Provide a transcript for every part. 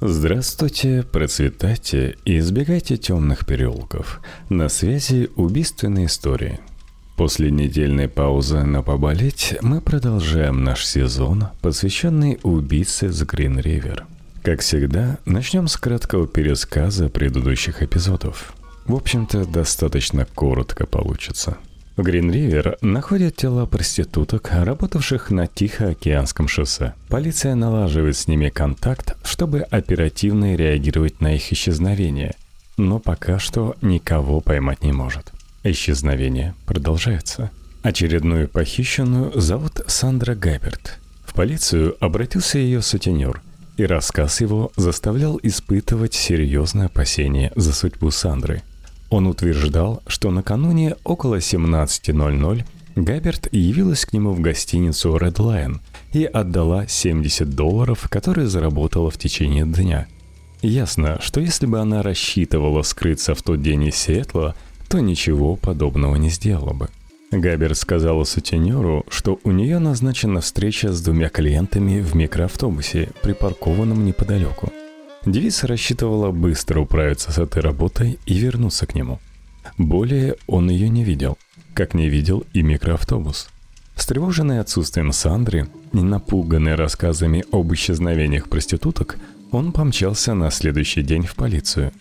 Здравствуйте, процветайте и избегайте темных переулков. На связи убийственные истории. После недельной паузы на поболеть мы продолжаем наш сезон, посвященный убийце с Грин Ривер. Как всегда, начнем с краткого пересказа предыдущих эпизодов. В общем-то, достаточно коротко получится – в Грин-Ривер находят тела проституток, работавших на Тихоокеанском шоссе. Полиция налаживает с ними контакт, чтобы оперативно реагировать на их исчезновение, но пока что никого поймать не может. Исчезновение продолжается. Очередную похищенную зовут Сандра Габерт. В полицию обратился ее сутенер, и рассказ его заставлял испытывать серьезное опасение за судьбу Сандры – он утверждал, что накануне около 17.00 Габерт явилась к нему в гостиницу Red Lion и отдала 70 долларов, которые заработала в течение дня. Ясно, что если бы она рассчитывала скрыться в тот день из Сиэтла, то ничего подобного не сделала бы. Габерт сказала сутенеру, что у нее назначена встреча с двумя клиентами в микроавтобусе, припаркованном неподалеку. Девица рассчитывала быстро управиться с этой работой и вернуться к нему. Более он ее не видел, как не видел и микроавтобус. Встревоженный отсутствием Сандры и напуганный рассказами об исчезновениях проституток, он помчался на следующий день в полицию.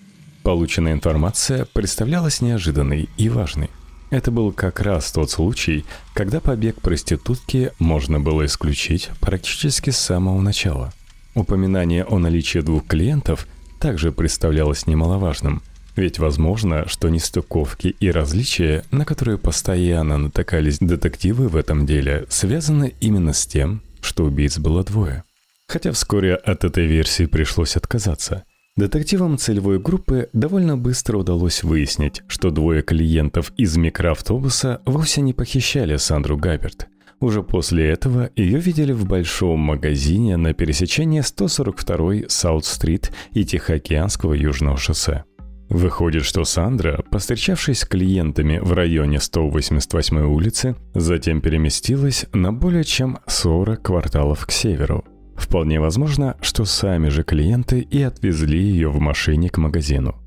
Полученная информация представлялась неожиданной и важной. Это был как раз тот случай, когда побег проститутки можно было исключить практически с самого начала – Упоминание о наличии двух клиентов также представлялось немаловажным, ведь возможно, что нестыковки и различия, на которые постоянно натыкались детективы в этом деле, связаны именно с тем, что убийц было двое. Хотя вскоре от этой версии пришлось отказаться. Детективам целевой группы довольно быстро удалось выяснить, что двое клиентов из микроавтобуса вовсе не похищали Сандру Габерт – уже после этого ее видели в большом магазине на пересечении 142-й Саут-стрит и Тихоокеанского Южного шоссе. Выходит, что Сандра, постречавшись с клиентами в районе 188-й улицы, затем переместилась на более чем 40 кварталов к северу. Вполне возможно, что сами же клиенты и отвезли ее в машине к магазину.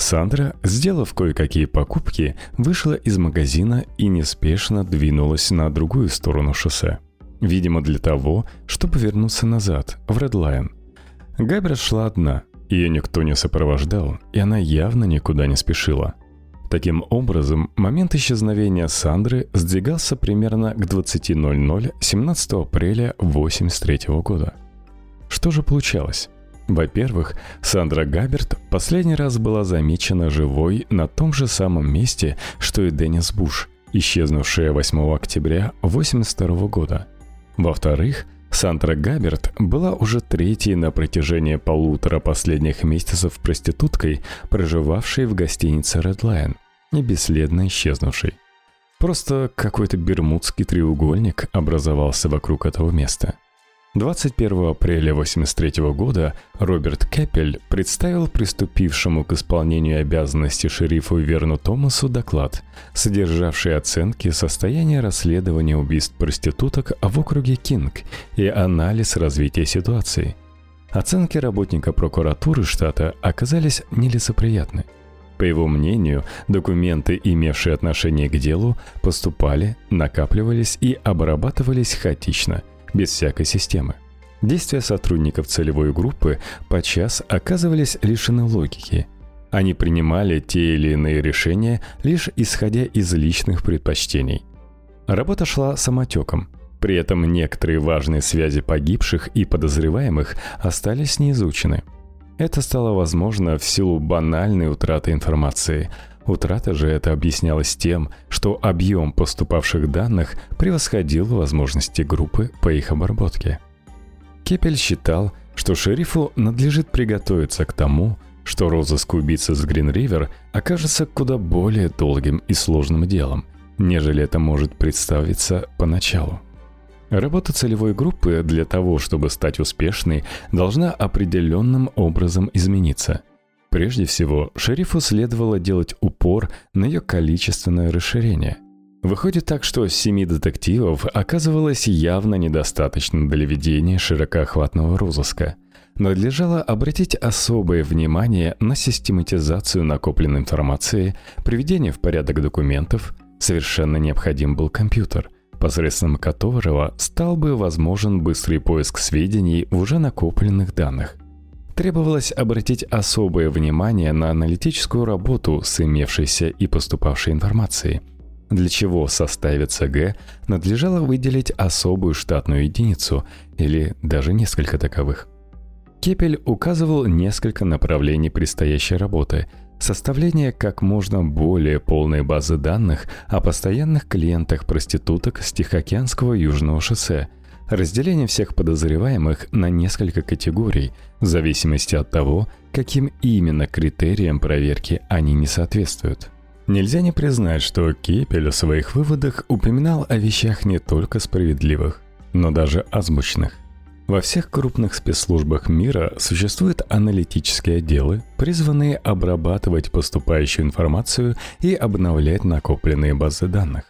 Сандра, сделав кое-какие покупки, вышла из магазина и неспешно двинулась на другую сторону шоссе. Видимо, для того, чтобы вернуться назад, в Редлайн. Габра шла одна, ее никто не сопровождал, и она явно никуда не спешила. Таким образом, момент исчезновения Сандры сдвигался примерно к 20.00 17 апреля 1983 года. Что же получалось? Во-первых, Сандра Габерт последний раз была замечена живой на том же самом месте, что и Деннис Буш, исчезнувшая 8 октября 1982 года. Во-вторых, Сандра Габерт была уже третьей на протяжении полутора последних месяцев проституткой, проживавшей в гостинице Red Lion и бесследно исчезнувшей. Просто какой-то бермудский треугольник образовался вокруг этого места – 21 апреля 1983 года Роберт Кеппель представил приступившему к исполнению обязанностей шерифу Верну Томасу доклад, содержавший оценки состояния расследования убийств проституток в округе Кинг и анализ развития ситуации. Оценки работника прокуратуры штата оказались нелицеприятны. По его мнению, документы, имевшие отношение к делу, поступали, накапливались и обрабатывались хаотично – без всякой системы. Действия сотрудников целевой группы подчас оказывались лишены логики. Они принимали те или иные решения лишь исходя из личных предпочтений. Работа шла самотеком. При этом некоторые важные связи погибших и подозреваемых остались неизучены. Это стало возможно в силу банальной утраты информации – Утрата же это объяснялось тем, что объем поступавших данных превосходил возможности группы по их обработке. Кепель считал, что шерифу надлежит приготовиться к тому, что розыск убийцы с Грин-Ривер окажется куда более долгим и сложным делом, нежели это может представиться поначалу. Работа целевой группы для того, чтобы стать успешной, должна определенным образом измениться. Прежде всего, шерифу следовало делать упор на ее количественное расширение. Выходит так, что семи детективов оказывалось явно недостаточно для ведения широкоохватного розыска. надлежало обратить особое внимание на систематизацию накопленной информации, приведение в порядок документов, совершенно необходим был компьютер, посредством которого стал бы возможен быстрый поиск сведений в уже накопленных данных. Требовалось обратить особое внимание на аналитическую работу с имевшейся и поступавшей информацией – для чего в составе ЦГ надлежало выделить особую штатную единицу или даже несколько таковых. Кепель указывал несколько направлений предстоящей работы, составление как можно более полной базы данных о постоянных клиентах проституток с Тихоокеанского Южного шоссе, разделение всех подозреваемых на несколько категорий в зависимости от того, каким именно критериям проверки они не соответствуют. Нельзя не признать, что Кепель в своих выводах упоминал о вещах не только справедливых, но даже азбучных. Во всех крупных спецслужбах мира существуют аналитические отделы, призванные обрабатывать поступающую информацию и обновлять накопленные базы данных.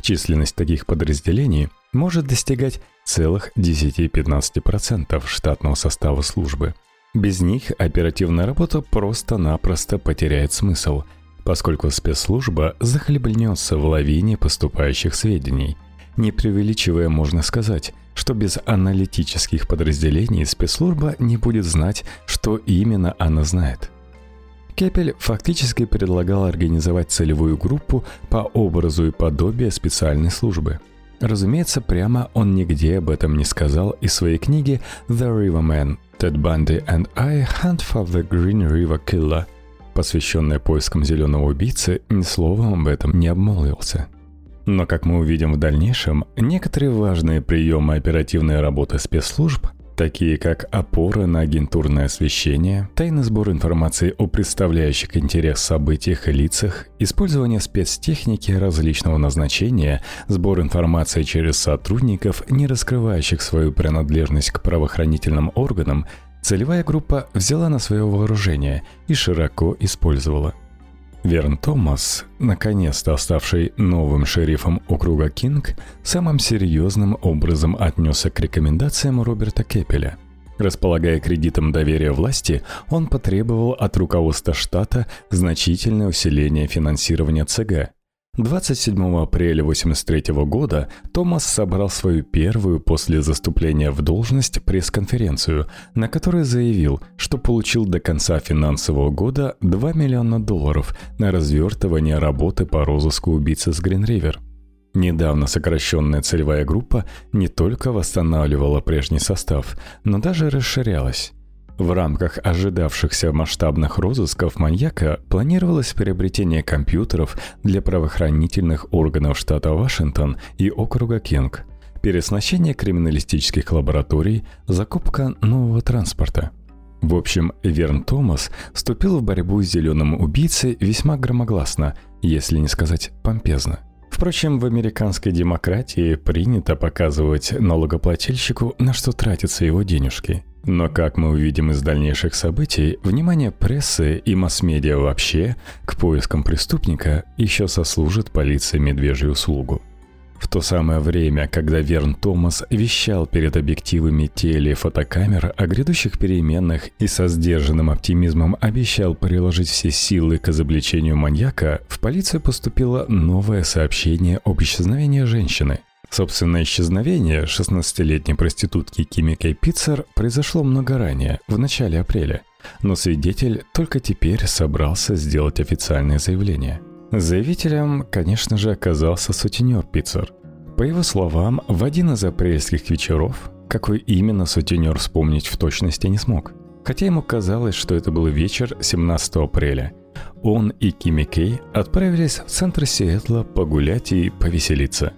Численность таких подразделений может достигать целых 10-15% штатного состава службы. Без них оперативная работа просто-напросто потеряет смысл – поскольку спецслужба захлебнется в лавине поступающих сведений. Не преувеличивая, можно сказать, что без аналитических подразделений спецслужба не будет знать, что именно она знает. Кепель фактически предлагал организовать целевую группу по образу и подобию специальной службы. Разумеется, прямо он нигде об этом не сказал из своей книги «The Riverman. Ted Bundy and I Hunt for the Green River Killer», посвященная поискам зеленого убийцы, ни словом об этом не обмолвился. Но, как мы увидим в дальнейшем, некоторые важные приемы оперативной работы спецслужб, такие как опора на агентурное освещение, тайный сбор информации о представляющих интерес событиях и лицах, использование спецтехники различного назначения, сбор информации через сотрудников, не раскрывающих свою принадлежность к правоохранительным органам – целевая группа взяла на свое вооружение и широко использовала. Верн Томас, наконец-то ставший новым шерифом округа Кинг, самым серьезным образом отнесся к рекомендациям Роберта Кепеля. Располагая кредитом доверия власти, он потребовал от руководства штата значительное усиление финансирования ЦГ – 27 апреля 1983 года Томас собрал свою первую после заступления в должность пресс-конференцию, на которой заявил, что получил до конца финансового года 2 миллиона долларов на развертывание работы по розыску убийцы с Гринривер. Недавно сокращенная целевая группа не только восстанавливала прежний состав, но даже расширялась. В рамках ожидавшихся масштабных розысков маньяка планировалось приобретение компьютеров для правоохранительных органов штата Вашингтон и округа Кинг, переоснащение криминалистических лабораторий, закупка нового транспорта. В общем, Верн Томас вступил в борьбу с зеленым убийцей весьма громогласно, если не сказать помпезно. Впрочем, в американской демократии принято показывать налогоплательщику, на что тратятся его денежки. Но, как мы увидим из дальнейших событий, внимание прессы и масс-медиа вообще к поискам преступника еще сослужит полиции медвежью услугу. В то самое время, когда Верн Томас вещал перед объективами телефотокамер о грядущих переменах и со сдержанным оптимизмом обещал приложить все силы к изобличению маньяка, в полицию поступило новое сообщение об исчезновении женщины. Собственное исчезновение 16-летней проститутки Кими Кей Питцер произошло много ранее, в начале апреля, но свидетель только теперь собрался сделать официальное заявление. Заявителем, конечно же, оказался сутенер Питцер. По его словам, в один из апрельских вечеров, какой именно сутенер вспомнить в точности не смог, хотя ему казалось, что это был вечер 17 апреля, он и Кими Кей отправились в центр Сиэтла погулять и повеселиться –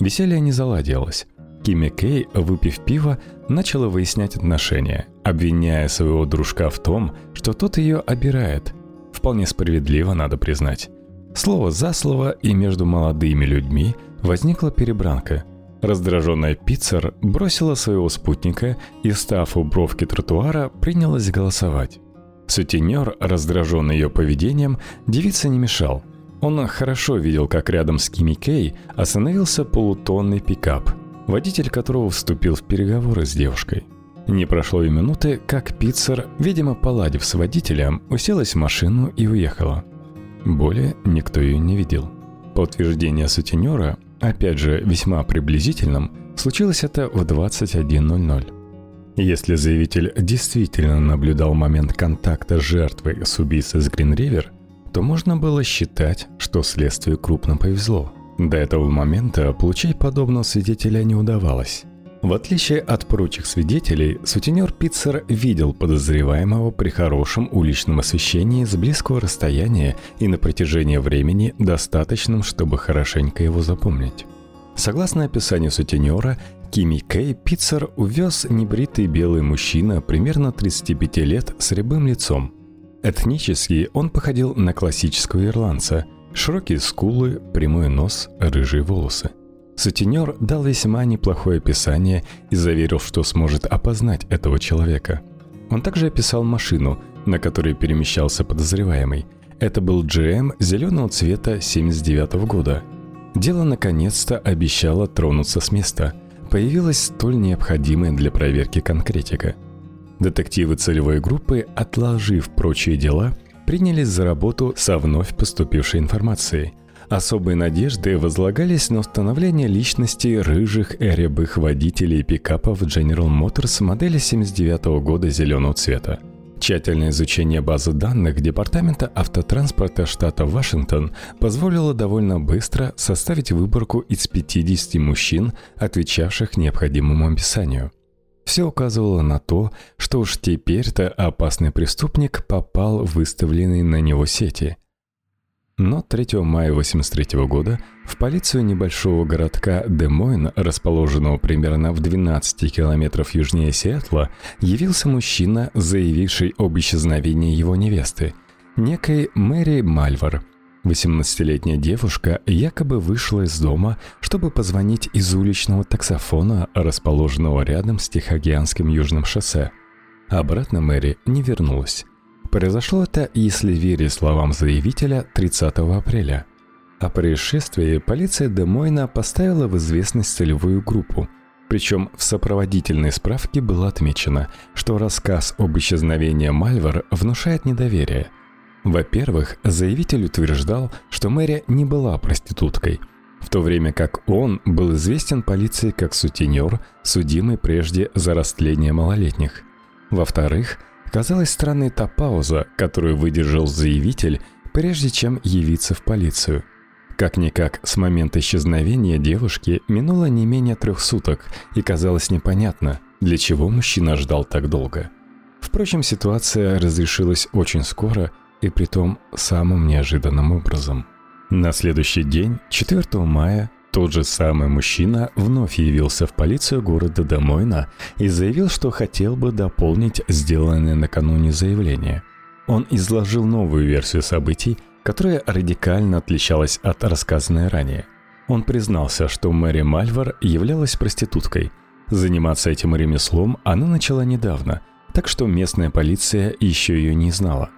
Веселье не заладилось. Кими Кей, выпив пиво, начала выяснять отношения, обвиняя своего дружка в том, что тот ее обирает. Вполне справедливо, надо признать. Слово за слово, и между молодыми людьми возникла перебранка. Раздраженная Пиццер бросила своего спутника и, став у бровки тротуара, принялась голосовать. Сутенер, раздраженный ее поведением, девице не мешал – он хорошо видел, как рядом с Кими Кей остановился полутонный пикап, водитель которого вступил в переговоры с девушкой. Не прошло и минуты, как Питцер, видимо, поладив с водителем, уселась в машину и уехала. Более никто ее не видел. По утверждению сутенера, опять же весьма приблизительным, случилось это в 21.00. Если заявитель действительно наблюдал момент контакта жертвы с убийцей с Гринривер, то можно было считать, что следствию крупно повезло. До этого момента получить подобного свидетеля не удавалось. В отличие от прочих свидетелей, сутенер Питцер видел подозреваемого при хорошем уличном освещении с близкого расстояния и на протяжении времени достаточным, чтобы хорошенько его запомнить. Согласно описанию сутенера, Кими Кей Питцер увез небритый белый мужчина примерно 35 лет с рябым лицом. Этнически он походил на классического ирландца. Широкие скулы, прямой нос, рыжие волосы – Сутенер дал весьма неплохое описание и заверил, что сможет опознать этого человека. Он также описал машину, на которой перемещался подозреваемый. Это был GM зеленого цвета 79 года. Дело наконец-то обещало тронуться с места. Появилась столь необходимая для проверки конкретика. Детективы целевой группы, отложив прочие дела, принялись за работу со вновь поступившей информацией – Особые надежды возлагались на установление личности рыжих и рябых водителей пикапов General Motors модели 79 года зеленого цвета. Тщательное изучение базы данных Департамента автотранспорта штата Вашингтон позволило довольно быстро составить выборку из 50 мужчин, отвечавших необходимому описанию. Все указывало на то, что уж теперь-то опасный преступник попал в выставленные на него сети – но 3 мая 1983 года в полицию небольшого городка Демойн, расположенного примерно в 12 километров южнее Сиэтла, явился мужчина, заявивший об исчезновении его невесты, некой Мэри Мальвар. 18-летняя девушка якобы вышла из дома, чтобы позвонить из уличного таксофона, расположенного рядом с Тихоокеанским южным шоссе. Обратно Мэри не вернулась. Произошло это, если верить словам заявителя, 30 апреля. О происшествии полиция Демойна поставила в известность целевую группу. Причем в сопроводительной справке было отмечено, что рассказ об исчезновении Мальвар внушает недоверие. Во-первых, заявитель утверждал, что Мэри не была проституткой, в то время как он был известен полиции как сутенер, судимый прежде за растление малолетних. Во-вторых, Казалась странной та пауза, которую выдержал заявитель, прежде чем явиться в полицию. Как-никак, с момента исчезновения девушки минуло не менее трех суток, и казалось непонятно, для чего мужчина ждал так долго. Впрочем, ситуация разрешилась очень скоро и притом самым неожиданным образом. На следующий день, 4 мая, тот же самый мужчина вновь явился в полицию города Демойна и заявил, что хотел бы дополнить сделанное накануне заявление. Он изложил новую версию событий, которая радикально отличалась от рассказанной ранее. Он признался, что Мэри Мальвар являлась проституткой. Заниматься этим ремеслом она начала недавно, так что местная полиция еще ее не знала.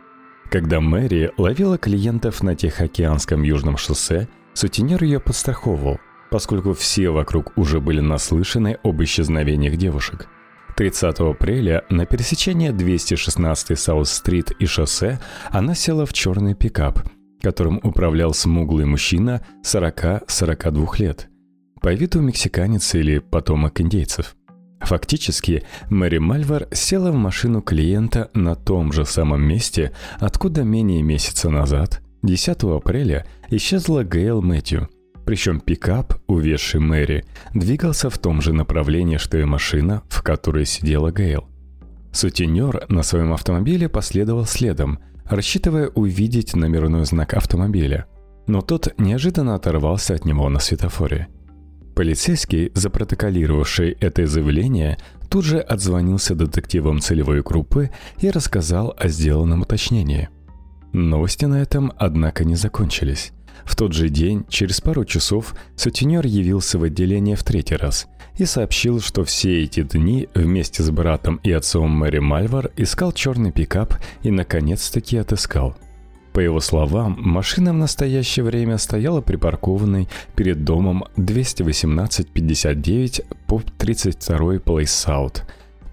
Когда Мэри ловила клиентов на Тихоокеанском южном шоссе – Сутенер ее подстраховывал, поскольку все вокруг уже были наслышаны об исчезновениях девушек. 30 апреля на пересечении 216 Саут-стрит и шоссе она села в черный пикап, которым управлял смуглый мужчина 40-42 лет. По виду мексиканец или потомок индейцев. Фактически, Мэри Мальвар села в машину клиента на том же самом месте, откуда менее месяца назад 10 апреля исчезла Гейл Мэтью. Причем пикап, увезший Мэри, двигался в том же направлении, что и машина, в которой сидела Гейл. Сутенер на своем автомобиле последовал следом, рассчитывая увидеть номерной знак автомобиля. Но тот неожиданно оторвался от него на светофоре. Полицейский, запротоколировавший это заявление, тут же отзвонился детективам целевой группы и рассказал о сделанном уточнении – Новости на этом, однако, не закончились. В тот же день, через пару часов, сутенер явился в отделение в третий раз и сообщил, что все эти дни вместе с братом и отцом Мэри Мальвар искал черный пикап и, наконец-таки, отыскал. По его словам, машина в настоящее время стояла припаркованной перед домом 218-59 по 32 Place South –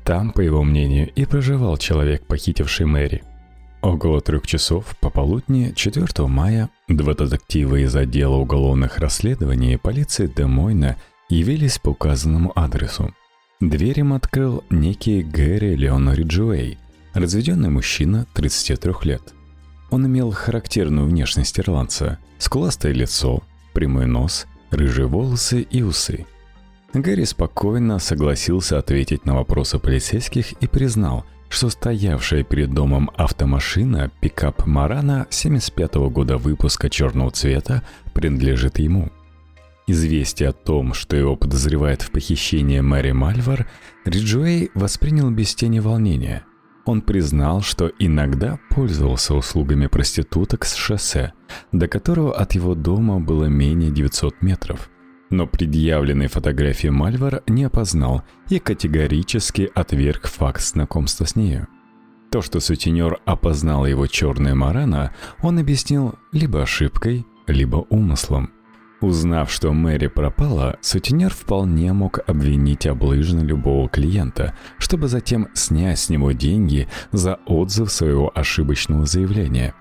Там, по его мнению, и проживал человек, похитивший Мэри. Около трех часов пополудни 4 мая два детектива из отдела уголовных расследований полиции Демойна явились по указанному адресу. Дверь им открыл некий Гэри Леон Риджуэй, разведенный мужчина 33 лет. Он имел характерную внешность ирландца, скуластое лицо, прямой нос, рыжие волосы и усы. Гэри спокойно согласился ответить на вопросы полицейских и признал – что стоявшая перед домом автомашина пикап Марана 75 -го года выпуска черного цвета принадлежит ему. Известие о том, что его подозревают в похищении Мэри Мальвар, Риджуэй воспринял без тени волнения. Он признал, что иногда пользовался услугами проституток с шоссе, до которого от его дома было менее 900 метров – но предъявленной фотографии Мальвар не опознал и категорически отверг факт знакомства с нею. То, что сутенер опознал его черная Марана, он объяснил либо ошибкой, либо умыслом. Узнав, что Мэри пропала, сутенер вполне мог обвинить облыжно любого клиента, чтобы затем снять с него деньги за отзыв своего ошибочного заявления.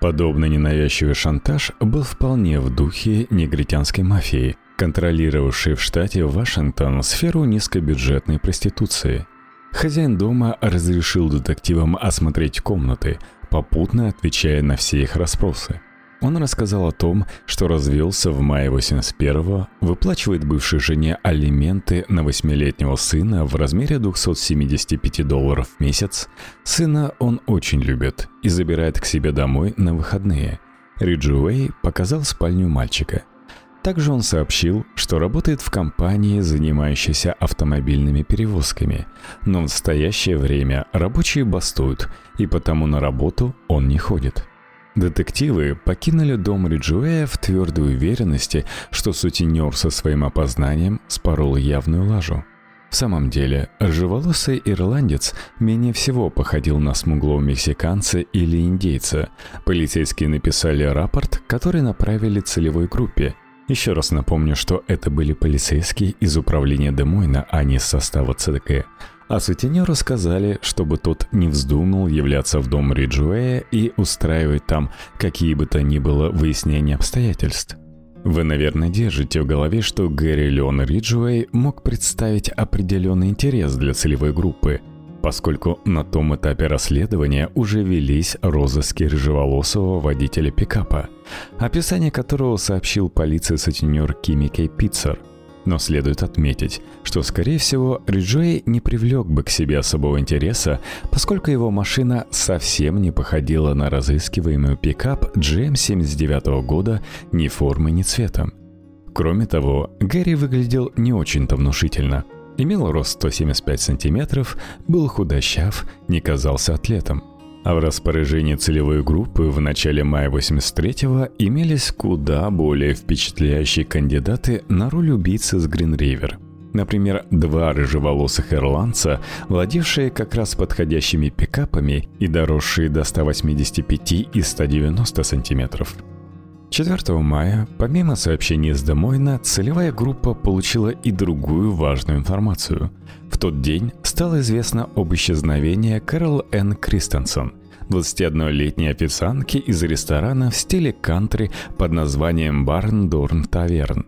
Подобный ненавязчивый шантаж был вполне в духе негритянской мафии – контролировавший в штате Вашингтон сферу низкобюджетной проституции. Хозяин дома разрешил детективам осмотреть комнаты, попутно отвечая на все их расспросы. Он рассказал о том, что развелся в мае 81-го, выплачивает бывшей жене алименты на восьмилетнего сына в размере 275 долларов в месяц. Сына он очень любит и забирает к себе домой на выходные. Риджуэй показал спальню мальчика – также он сообщил, что работает в компании, занимающейся автомобильными перевозками, но в настоящее время рабочие бастуют, и потому на работу он не ходит. Детективы покинули дом Риджуэя в твердой уверенности, что сутенер со своим опознанием спорол явную лажу. В самом деле, рыжеволосый ирландец менее всего походил на смуглого мексиканца или индейца. Полицейские написали рапорт, который направили целевой группе – еще раз напомню, что это были полицейские из управления Демойна, а не из состава ЦДК. А сутенеру сказали, чтобы тот не вздумал являться в дом Риджуэя и устраивать там какие бы то ни было выяснения обстоятельств. Вы, наверное, держите в голове, что Гэри Леон Риджуэй мог представить определенный интерес для целевой группы – поскольку на том этапе расследования уже велись розыски рыжеволосого водителя пикапа, описание которого сообщил полиции сутенер Кими Кей Питцер. Но следует отметить, что, скорее всего, Риджей не привлек бы к себе особого интереса, поскольку его машина совсем не походила на разыскиваемый пикап GM79 года ни формы, ни цветом. Кроме того, Гэри выглядел не очень-то внушительно – Имел рост 175 сантиметров, был худощав, не казался атлетом. А в распоряжении целевой группы в начале мая 83-го имелись куда более впечатляющие кандидаты на роль убийцы с Гринривер. Например, два рыжеволосых ирландца, владевшие как раз подходящими пикапами и доросшие до 185 и 190 сантиметров – 4 мая, помимо сообщений из Демойна, целевая группа получила и другую важную информацию. В тот день стало известно об исчезновении Кэрол Н. Кристенсен, 21-летней официантки из ресторана в стиле кантри под названием Барн Дорн Таверн,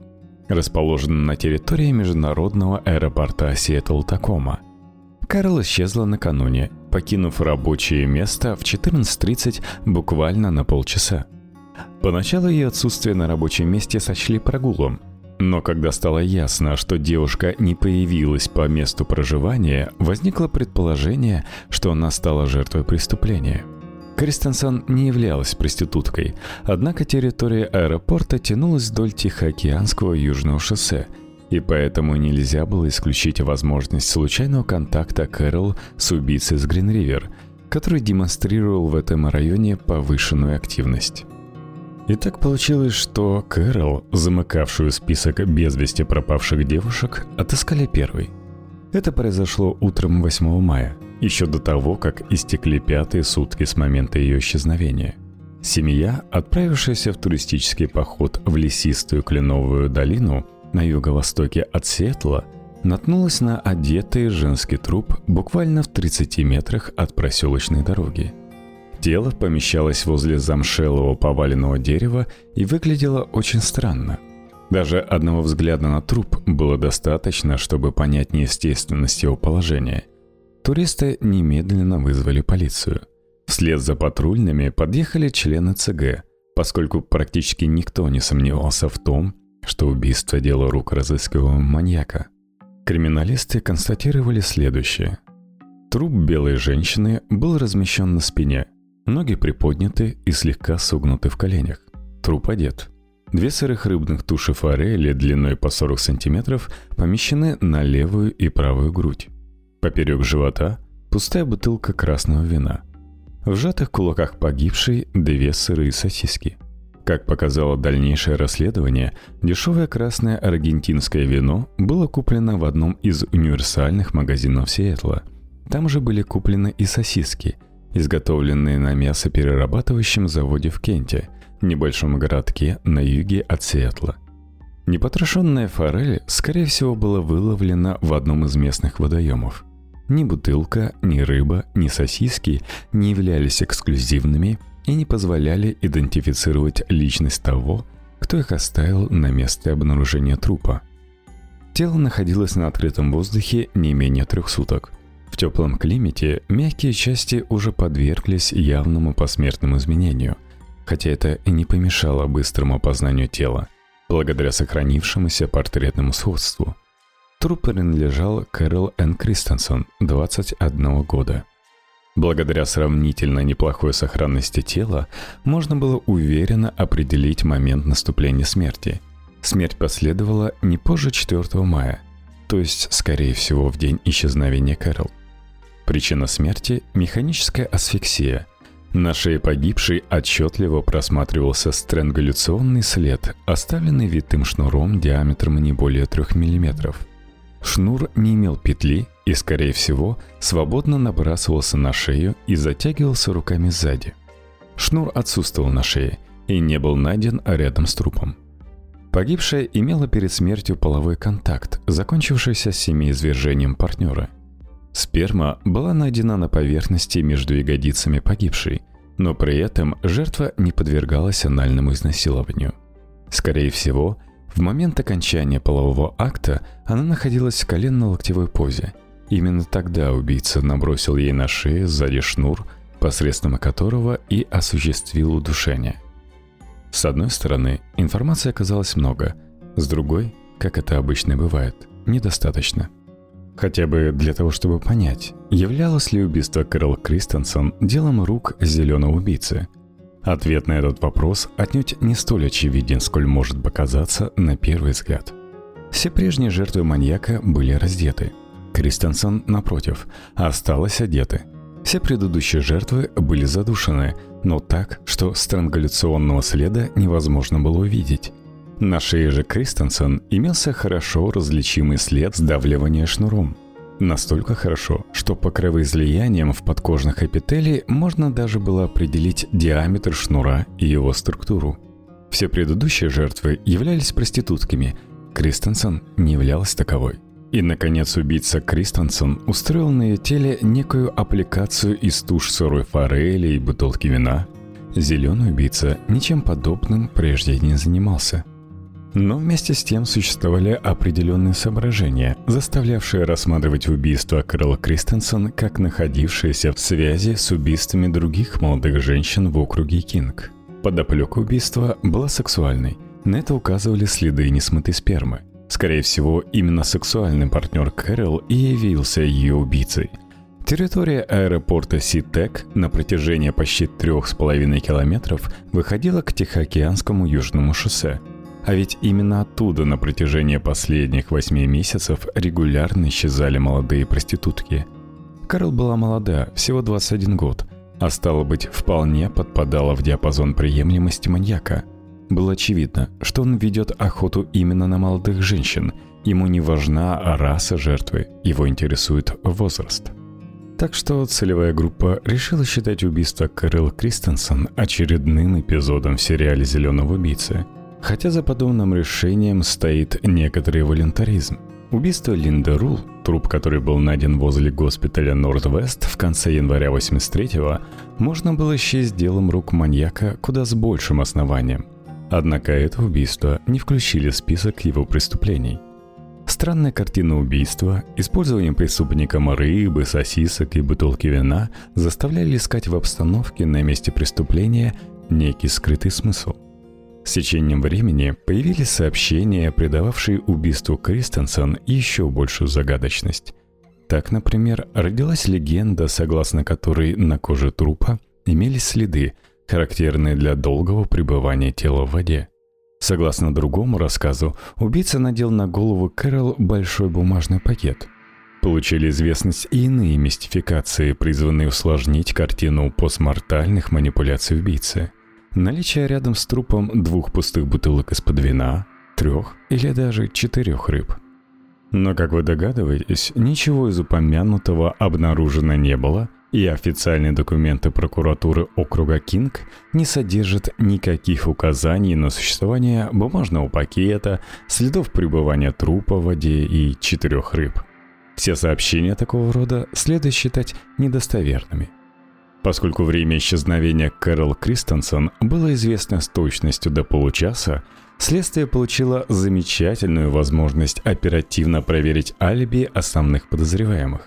расположенный на территории международного аэропорта Сиэтл-Такома. Кэрол исчезла накануне, покинув рабочее место в 14.30 буквально на полчаса. Поначалу ее отсутствие на рабочем месте сочли прогулом, но когда стало ясно, что девушка не появилась по месту проживания, возникло предположение, что она стала жертвой преступления. Кристенсен не являлась проституткой, однако территория аэропорта тянулась вдоль Тихоокеанского южного шоссе, и поэтому нельзя было исключить возможность случайного контакта Кэрол с убийцей с Гринривер, который демонстрировал в этом районе повышенную активность. И так получилось, что Кэрол, замыкавшую список без вести пропавших девушек, отыскали первой. Это произошло утром 8 мая, еще до того, как истекли пятые сутки с момента ее исчезновения. Семья, отправившаяся в туристический поход в лесистую Кленовую долину на юго-востоке от Сиэтла, наткнулась на одетый женский труп буквально в 30 метрах от проселочной дороги. Тело помещалось возле замшелого поваленного дерева и выглядело очень странно. Даже одного взгляда на труп было достаточно, чтобы понять неестественность его положения. Туристы немедленно вызвали полицию. Вслед за патрульными подъехали члены ЦГ, поскольку практически никто не сомневался в том, что убийство – дело рук разыскиваемого маньяка. Криминалисты констатировали следующее. Труп белой женщины был размещен на спине – Ноги приподняты и слегка согнуты в коленях. Труп одет. Две сырых рыбных туши форели длиной по 40 сантиметров помещены на левую и правую грудь. Поперек живота пустая бутылка красного вина. В сжатых кулаках погибшей две сырые сосиски. Как показало дальнейшее расследование, дешевое красное аргентинское вино было куплено в одном из универсальных магазинов Сиэтла. Там же были куплены и сосиски – изготовленные на мясоперерабатывающем заводе в Кенте, небольшом городке на юге от Сиэтла. Непотрошенная форель, скорее всего, была выловлена в одном из местных водоемов. Ни бутылка, ни рыба, ни сосиски не являлись эксклюзивными и не позволяли идентифицировать личность того, кто их оставил на месте обнаружения трупа. Тело находилось на открытом воздухе не менее трех суток – в теплом климате мягкие части уже подверглись явному посмертному изменению, хотя это и не помешало быстрому опознанию тела, благодаря сохранившемуся портретному сходству. Труп принадлежал Кэрол Н. Кристенсон, 21 года. Благодаря сравнительно неплохой сохранности тела можно было уверенно определить момент наступления смерти. Смерть последовала не позже 4 мая, то есть, скорее всего, в день исчезновения Кэрол. Причина смерти – механическая асфиксия. На шее погибшей отчетливо просматривался странгуляционный след, оставленный витым шнуром диаметром не более 3 мм. Шнур не имел петли и, скорее всего, свободно набрасывался на шею и затягивался руками сзади. Шнур отсутствовал на шее и не был найден рядом с трупом. Погибшая имела перед смертью половой контакт, закончившийся семиизвержением партнера – Сперма была найдена на поверхности между ягодицами погибшей, но при этом жертва не подвергалась анальному изнасилованию. Скорее всего, в момент окончания полового акта она находилась в коленно-локтевой позе. Именно тогда убийца набросил ей на шею сзади шнур, посредством которого и осуществил удушение. С одной стороны, информации оказалось много, с другой, как это обычно бывает, недостаточно – Хотя бы для того, чтобы понять, являлось ли убийство Кэрол Кристенсен делом рук зеленого убийцы. Ответ на этот вопрос отнюдь не столь очевиден, сколь может показаться на первый взгляд. Все прежние жертвы маньяка были раздеты. Кристенсен, напротив, осталась одеты. Все предыдущие жертвы были задушены, но так, что странгаляционного следа невозможно было увидеть. На шее же Кристенсен имелся хорошо различимый след сдавливания шнуром. Настолько хорошо, что по кровоизлияниям в подкожных эпителии можно даже было определить диаметр шнура и его структуру. Все предыдущие жертвы являлись проститутками, Кристенсен не являлась таковой. И, наконец, убийца Кристенсен устроил на ее теле некую аппликацию из туш сырой форели и бутылки вина. Зеленый убийца ничем подобным прежде не занимался – но вместе с тем существовали определенные соображения, заставлявшие рассматривать убийство Кэрла Кристенсен как находившееся в связи с убийствами других молодых женщин в округе Кинг. Подоплека убийства была сексуальной. На это указывали следы несмытой спермы. Скорее всего, именно сексуальный партнер Кэрол и явился ее убийцей. Территория аэропорта Ситек на протяжении почти трех с половиной километров выходила к Тихоокеанскому южному шоссе – а ведь именно оттуда на протяжении последних восьми месяцев регулярно исчезали молодые проститутки. Карл была молода, всего 21 год, а стало быть, вполне подпадала в диапазон приемлемости маньяка. Было очевидно, что он ведет охоту именно на молодых женщин. Ему не важна раса жертвы, его интересует возраст. Так что целевая группа решила считать убийство Кэрол Кристенсен очередным эпизодом в сериале «Зеленого убийцы», Хотя за подобным решением стоит некоторый волонтаризм. Убийство Линды Рул, труп который был найден возле госпиталя Норд-Вест в конце января 83-го, можно было счесть делом рук маньяка куда с большим основанием. Однако это убийство не включили в список его преступлений. Странная картина убийства, использование преступником рыбы, сосисок и бутылки вина заставляли искать в обстановке на месте преступления некий скрытый смысл – с течением времени появились сообщения, придававшие убийству Кристенсен еще большую загадочность. Так, например, родилась легенда, согласно которой на коже трупа имелись следы, характерные для долгого пребывания тела в воде. Согласно другому рассказу, убийца надел на голову Кэрол большой бумажный пакет. Получили известность и иные мистификации, призванные усложнить картину постмортальных манипуляций убийцы – Наличие рядом с трупом двух пустых бутылок из-под вина, трех или даже четырех рыб. Но, как вы догадываетесь, ничего из упомянутого обнаружено не было, и официальные документы прокуратуры округа Кинг не содержат никаких указаний на существование бумажного пакета, следов пребывания трупа в воде и четырех рыб. Все сообщения такого рода следует считать недостоверными – Поскольку время исчезновения Кэрол Кристенсен было известно с точностью до получаса, следствие получило замечательную возможность оперативно проверить алиби основных подозреваемых.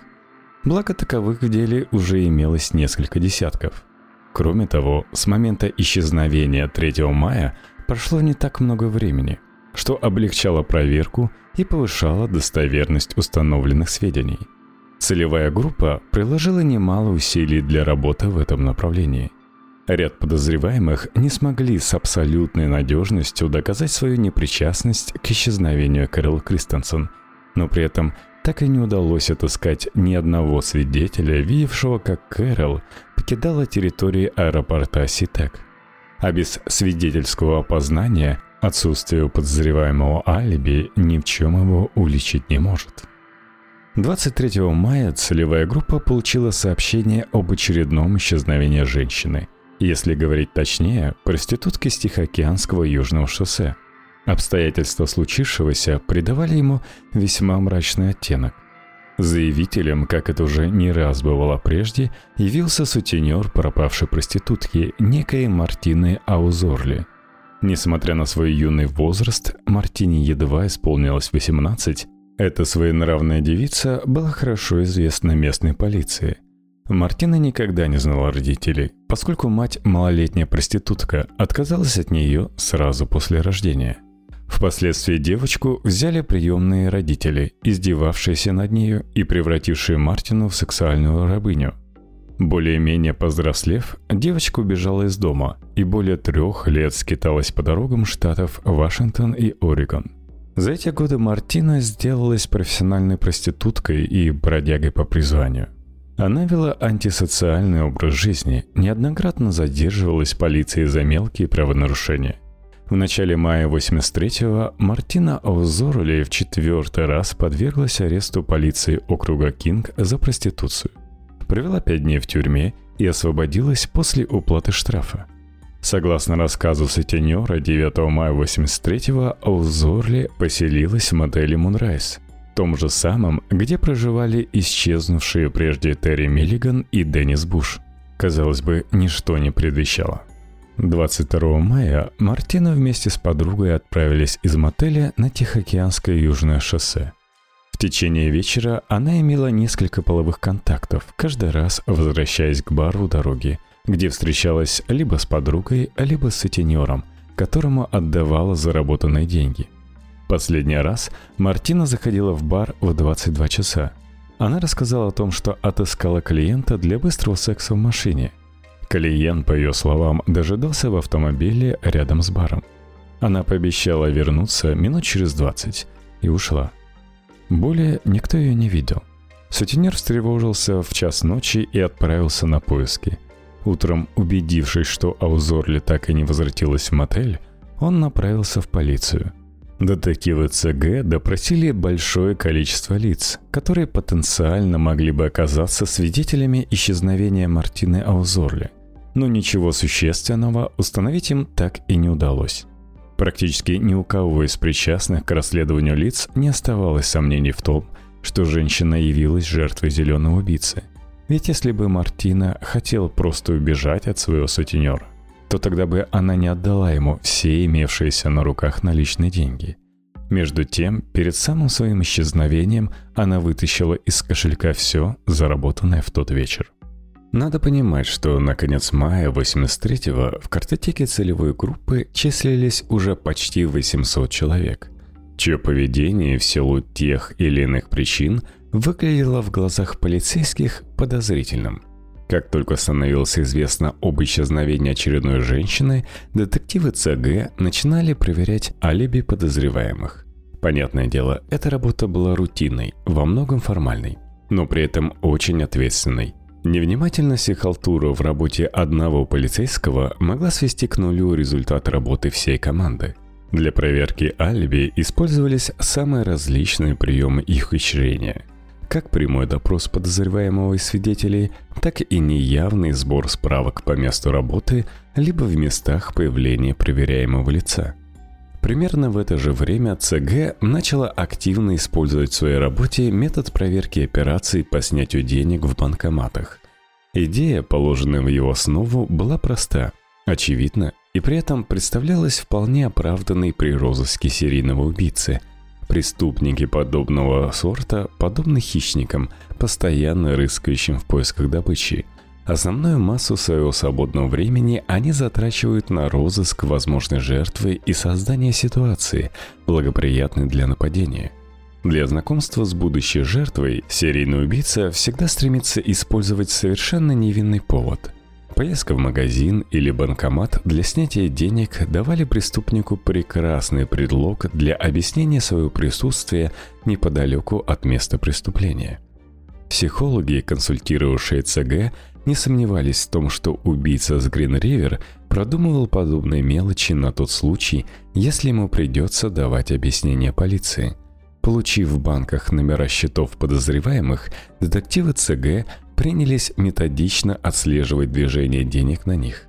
Благо таковых в деле уже имелось несколько десятков. Кроме того, с момента исчезновения 3 мая прошло не так много времени, что облегчало проверку и повышало достоверность установленных сведений – Целевая группа приложила немало усилий для работы в этом направлении. Ряд подозреваемых не смогли с абсолютной надежностью доказать свою непричастность к исчезновению Кэрол Кристенсен, но при этом так и не удалось отыскать ни одного свидетеля, видевшего, как Кэрол покидала территорию аэропорта Ситек. А без свидетельского опознания отсутствие подозреваемого алиби ни в чем его уличить не может. 23 мая целевая группа получила сообщение об очередном исчезновении женщины. Если говорить точнее, проститутки с Тихоокеанского южного шоссе. Обстоятельства случившегося придавали ему весьма мрачный оттенок. Заявителем, как это уже не раз бывало прежде, явился сутенер пропавшей проститутки, некой Мартины Аузорли. Несмотря на свой юный возраст, Мартине едва исполнилось 18, эта своенравная девица была хорошо известна местной полиции. Мартина никогда не знала родителей, поскольку мать, малолетняя проститутка, отказалась от нее сразу после рождения. Впоследствии девочку взяли приемные родители, издевавшиеся над нею и превратившие Мартину в сексуальную рабыню. Более-менее повзрослев, девочка убежала из дома и более трех лет скиталась по дорогам штатов Вашингтон и Орегон – за эти годы Мартина сделалась профессиональной проституткой и бродягой по призванию. Она вела антисоциальный образ жизни, неоднократно задерживалась полицией за мелкие правонарушения. В начале мая 83-го Мартина Аузорли в четвертый раз подверглась аресту полиции округа Кинг за проституцию. Провела пять дней в тюрьме и освободилась после уплаты штрафа. Согласно рассказу сутенера, 9 мая 83-го Аузорли поселилась в мотеле Moonrise, том же самом, где проживали исчезнувшие прежде Терри Миллиган и Деннис Буш. Казалось бы, ничто не предвещало. 22 мая Мартина вместе с подругой отправились из мотеля на Тихоокеанское южное шоссе. В течение вечера она имела несколько половых контактов, каждый раз возвращаясь к бару дороги – где встречалась либо с подругой, либо с сутенером, которому отдавала заработанные деньги. Последний раз Мартина заходила в бар в 22 часа. Она рассказала о том, что отыскала клиента для быстрого секса в машине. Клиент, по ее словам, дожидался в автомобиле рядом с баром. Она пообещала вернуться минут через 20 и ушла. Более никто ее не видел. Сутенер встревожился в час ночи и отправился на поиски – Утром, убедившись, что Аузорли так и не возвратилась в мотель, он направился в полицию. Детективы ЦГ допросили большое количество лиц, которые потенциально могли бы оказаться свидетелями исчезновения Мартины Аузорли. Но ничего существенного установить им так и не удалось. Практически ни у кого из причастных к расследованию лиц не оставалось сомнений в том, что женщина явилась жертвой зеленого убийцы. Ведь если бы Мартина хотела просто убежать от своего сутенера, то тогда бы она не отдала ему все имевшиеся на руках наличные деньги. Между тем, перед самым своим исчезновением она вытащила из кошелька все, заработанное в тот вечер. Надо понимать, что на конец мая 83-го в картотеке целевой группы числились уже почти 800 человек, чье поведение в силу тех или иных причин выглядело в глазах полицейских подозрительным – как только становилось известно об исчезновении очередной женщины, детективы ЦГ начинали проверять алиби подозреваемых. Понятное дело, эта работа была рутинной, во многом формальной, но при этом очень ответственной. Невнимательность и халтура в работе одного полицейского могла свести к нулю результат работы всей команды. Для проверки алиби использовались самые различные приемы их ухищрения – как прямой допрос подозреваемого и свидетелей, так и неявный сбор справок по месту работы, либо в местах появления проверяемого лица. Примерно в это же время ЦГ начала активно использовать в своей работе метод проверки операций по снятию денег в банкоматах. Идея, положенная в его основу, была проста, очевидна и при этом представлялась вполне оправданной при розыске серийного убийцы – Преступники подобного сорта подобны хищникам, постоянно рыскающим в поисках добычи. Основную массу своего свободного времени они затрачивают на розыск возможной жертвы и создание ситуации, благоприятной для нападения. Для знакомства с будущей жертвой серийный убийца всегда стремится использовать совершенно невинный повод – Поездка в магазин или банкомат для снятия денег давали преступнику прекрасный предлог для объяснения своего присутствия неподалеку от места преступления. Психологи, консультировавшие ЦГ, не сомневались в том, что убийца с Грин-Ривер продумывал подобные мелочи на тот случай, если ему придется давать объяснение полиции. Получив в банках номера счетов подозреваемых, детективы ЦГ принялись методично отслеживать движение денег на них.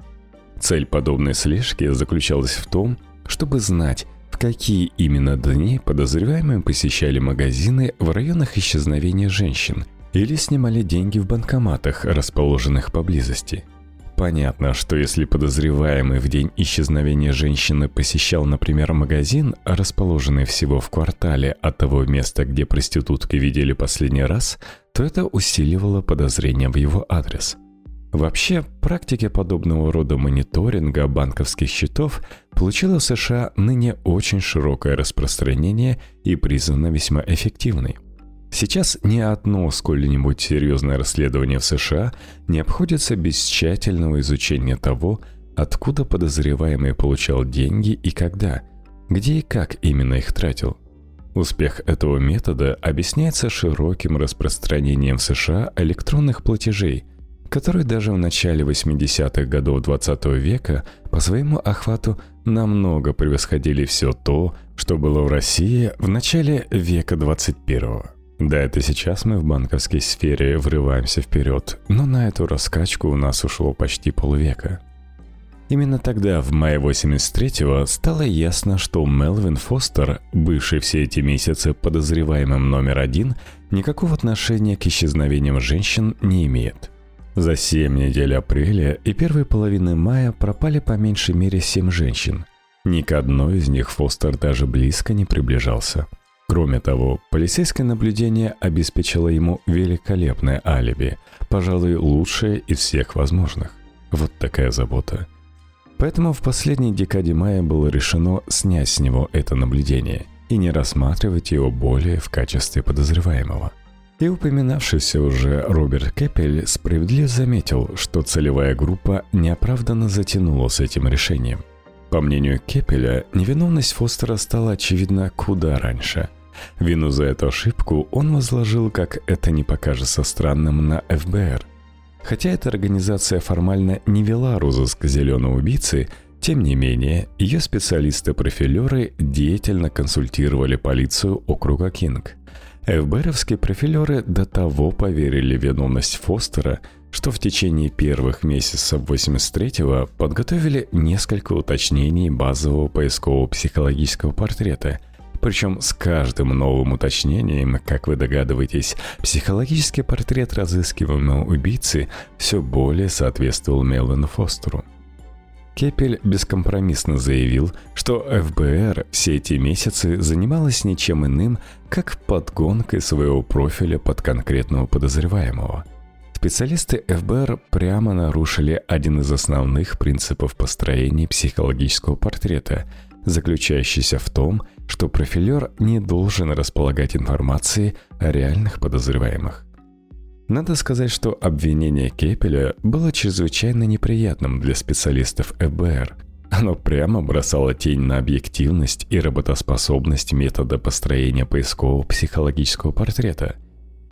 Цель подобной слежки заключалась в том, чтобы знать, в какие именно дни подозреваемые посещали магазины в районах исчезновения женщин или снимали деньги в банкоматах, расположенных поблизости. Понятно, что если подозреваемый в день исчезновения женщины посещал, например, магазин, расположенный всего в квартале от того места, где проститутки видели последний раз, то это усиливало подозрения в его адрес. Вообще, практика подобного рода мониторинга банковских счетов получила в США ныне очень широкое распространение и признана весьма эффективной. Сейчас ни одно сколь-нибудь серьезное расследование в США не обходится без тщательного изучения того, откуда подозреваемый получал деньги и когда, где и как именно их тратил. Успех этого метода объясняется широким распространением в США электронных платежей, которые даже в начале 80-х годов 20 века по своему охвату намного превосходили все то, что было в России в начале века 21 да, это сейчас мы в банковской сфере врываемся вперед, но на эту раскачку у нас ушло почти полвека. Именно тогда, в мае 83-го, стало ясно, что Мелвин Фостер, бывший все эти месяцы подозреваемым номер один, никакого отношения к исчезновениям женщин не имеет. За 7 недель апреля и первой половины мая пропали по меньшей мере 7 женщин. Ни к одной из них Фостер даже близко не приближался – Кроме того, полицейское наблюдение обеспечило ему великолепное алиби, пожалуй, лучшее из всех возможных. Вот такая забота. Поэтому в последней декаде мая было решено снять с него это наблюдение и не рассматривать его более в качестве подозреваемого. И упоминавшийся уже Роберт Кеппель справедливо заметил, что целевая группа неоправданно затянула с этим решением – по мнению Кепеля, невиновность Фостера стала очевидна куда раньше. Вину за эту ошибку он возложил, как это не покажется странным, на ФБР. Хотя эта организация формально не вела розыск зеленого убийцы, тем не менее, ее специалисты-профилеры деятельно консультировали полицию округа Кинг. ФБРовские профилеры до того поверили в виновность Фостера, что в течение первых месяцев 83-го подготовили несколько уточнений базового поискового психологического портрета – причем с каждым новым уточнением, как вы догадываетесь, психологический портрет разыскиваемого убийцы все более соответствовал Мелвину Фостеру. Кепель бескомпромиссно заявил, что ФБР все эти месяцы занималась ничем иным, как подгонкой своего профиля под конкретного подозреваемого. Специалисты ФБР прямо нарушили один из основных принципов построения психологического портрета, заключающийся в том, что профилер не должен располагать информацией о реальных подозреваемых. Надо сказать, что обвинение Кепеля было чрезвычайно неприятным для специалистов ФБР. Оно прямо бросало тень на объективность и работоспособность метода построения поискового психологического портрета.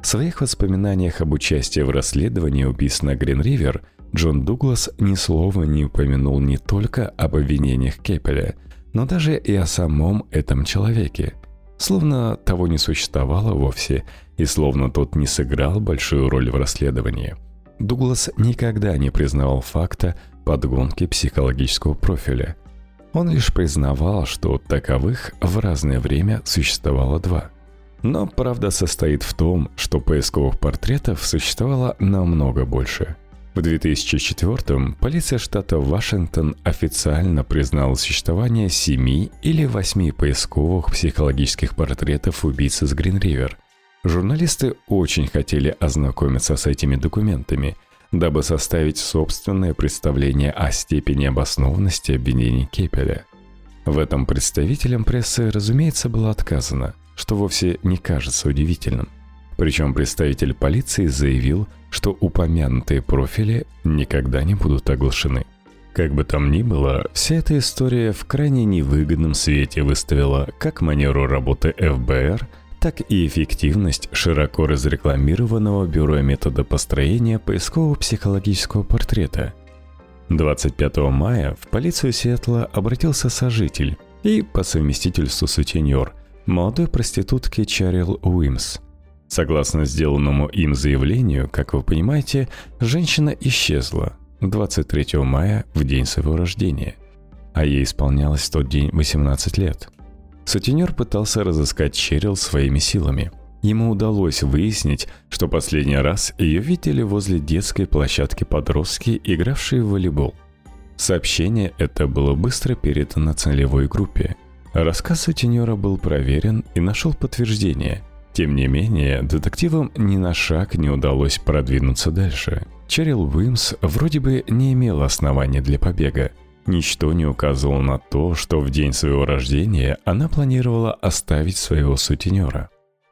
В своих воспоминаниях об участии в расследовании убийств на Грин-Ривер Джон Дуглас ни слова не упомянул не только об обвинениях Кепеля – но даже и о самом этом человеке. Словно того не существовало вовсе, и словно тот не сыграл большую роль в расследовании. Дуглас никогда не признавал факта подгонки психологического профиля. Он лишь признавал, что таковых в разное время существовало два. Но правда состоит в том, что поисковых портретов существовало намного больше – в 2004-м полиция штата Вашингтон официально признала существование семи или восьми поисковых психологических портретов убийцы с Грин-Ривер. Журналисты очень хотели ознакомиться с этими документами, дабы составить собственное представление о степени обоснованности обвинений Кепеля. В этом представителям прессы, разумеется, было отказано, что вовсе не кажется удивительным – причем представитель полиции заявил, что упомянутые профили никогда не будут оглашены. Как бы там ни было, вся эта история в крайне невыгодном свете выставила как манеру работы ФБР, так и эффективность широко разрекламированного бюро метода построения поискового психологического портрета. 25 мая в полицию Сиэтла обратился сожитель и по совместительству сутенер молодой проститутки Чарил Уимс – Согласно сделанному им заявлению, как вы понимаете, женщина исчезла 23 мая в день своего рождения, а ей исполнялось в тот день 18 лет. Сутенер пытался разыскать Черил своими силами. Ему удалось выяснить, что последний раз ее видели возле детской площадки подростки, игравшие в волейбол. Сообщение это было быстро передано целевой группе. Рассказ сутенера был проверен и нашел подтверждение – тем не менее, детективам ни на шаг не удалось продвинуться дальше. Черил Уимс вроде бы не имел основания для побега. Ничто не указывало на то, что в день своего рождения она планировала оставить своего сутенера.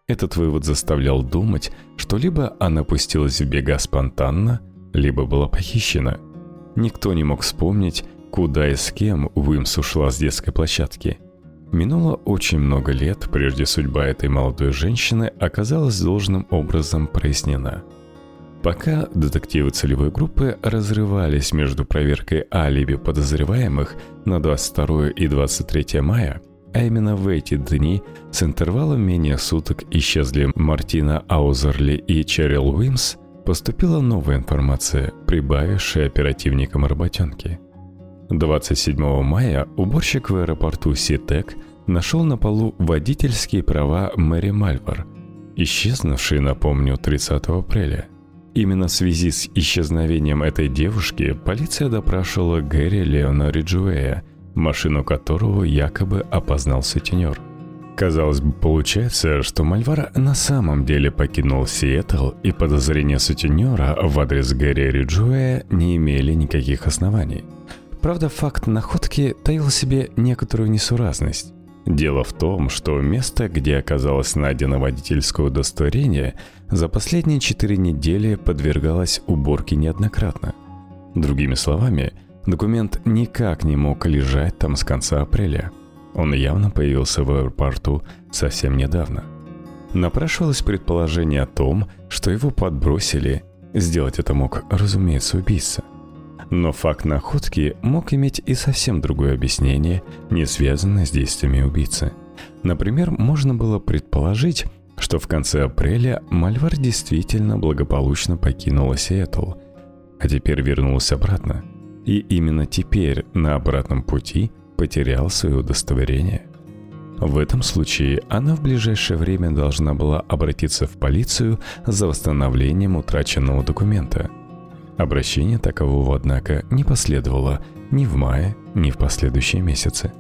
Этот вывод заставлял думать, что либо она пустилась в бега спонтанно, либо была похищена. Никто не мог вспомнить, куда и с кем Уимс ушла с детской площадки – Минуло очень много лет, прежде судьба этой молодой женщины оказалась должным образом прояснена. Пока детективы целевой группы разрывались между проверкой алиби подозреваемых на 22 и 23 мая, а именно в эти дни с интервалом менее суток исчезли Мартина Аузерли и Черил Уимс, поступила новая информация, прибавившая оперативникам работенки – 27 мая уборщик в аэропорту Ситек нашел на полу водительские права Мэри Мальвар, исчезнувшие, напомню, 30 апреля. Именно в связи с исчезновением этой девушки полиция допрашивала Гэри Леона Риджуэя, машину которого якобы опознал сутенер. Казалось бы, получается, что Мальвара на самом деле покинул Сиэтл, и подозрения сутенера в адрес Гэри Риджуэя не имели никаких оснований – Правда, факт находки таил в себе некоторую несуразность. Дело в том, что место, где оказалось найдено водительское удостоверение, за последние четыре недели подвергалось уборке неоднократно. Другими словами, документ никак не мог лежать там с конца апреля. Он явно появился в аэропорту совсем недавно. Напрашивалось предположение о том, что его подбросили. Сделать это мог, разумеется, убийца – но факт находки мог иметь и совсем другое объяснение, не связанное с действиями убийцы. Например, можно было предположить, что в конце апреля Мальвар действительно благополучно покинула Сиэтл, а теперь вернулась обратно. И именно теперь на обратном пути потерял свое удостоверение. В этом случае она в ближайшее время должна была обратиться в полицию за восстановлением утраченного документа. Обращение такового, однако, не последовало ни в мае, ни в последующие месяцы.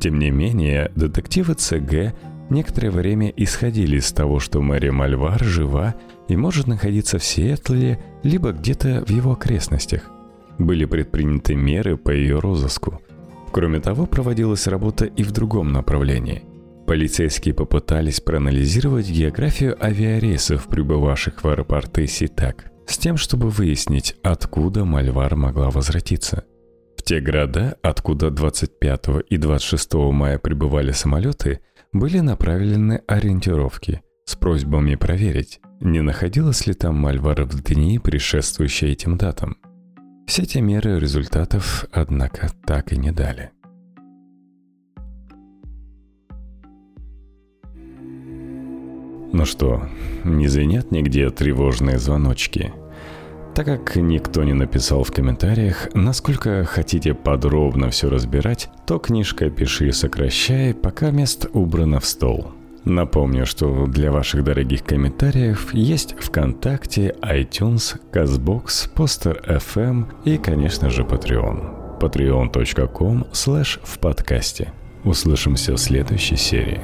Тем не менее, детективы ЦГ некоторое время исходили из того, что Мэри Мальвар жива и может находиться в Сиэтле либо где-то в его окрестностях. Были предприняты меры по ее розыску. Кроме того, проводилась работа и в другом направлении. Полицейские попытались проанализировать географию авиарейсов, прибывавших в аэропорты Ситак, с тем, чтобы выяснить, откуда Мальвар могла возвратиться. В те города, откуда 25 и 26 мая прибывали самолеты, были направлены ориентировки с просьбами проверить, не находилась ли там Мальвара в дни, предшествующие этим датам. Все эти меры результатов, однако, так и не дали. Ну что, не звенят нигде тревожные звоночки? Так как никто не написал в комментариях, насколько хотите подробно все разбирать, то книжка «Пиши, сокращай» пока мест убрана в стол – Напомню, что для ваших дорогих комментариев есть ВКонтакте, iTunes, CastBox, Poster FM и, конечно же, Patreon. patreon.com slash в подкасте. Услышимся в следующей серии.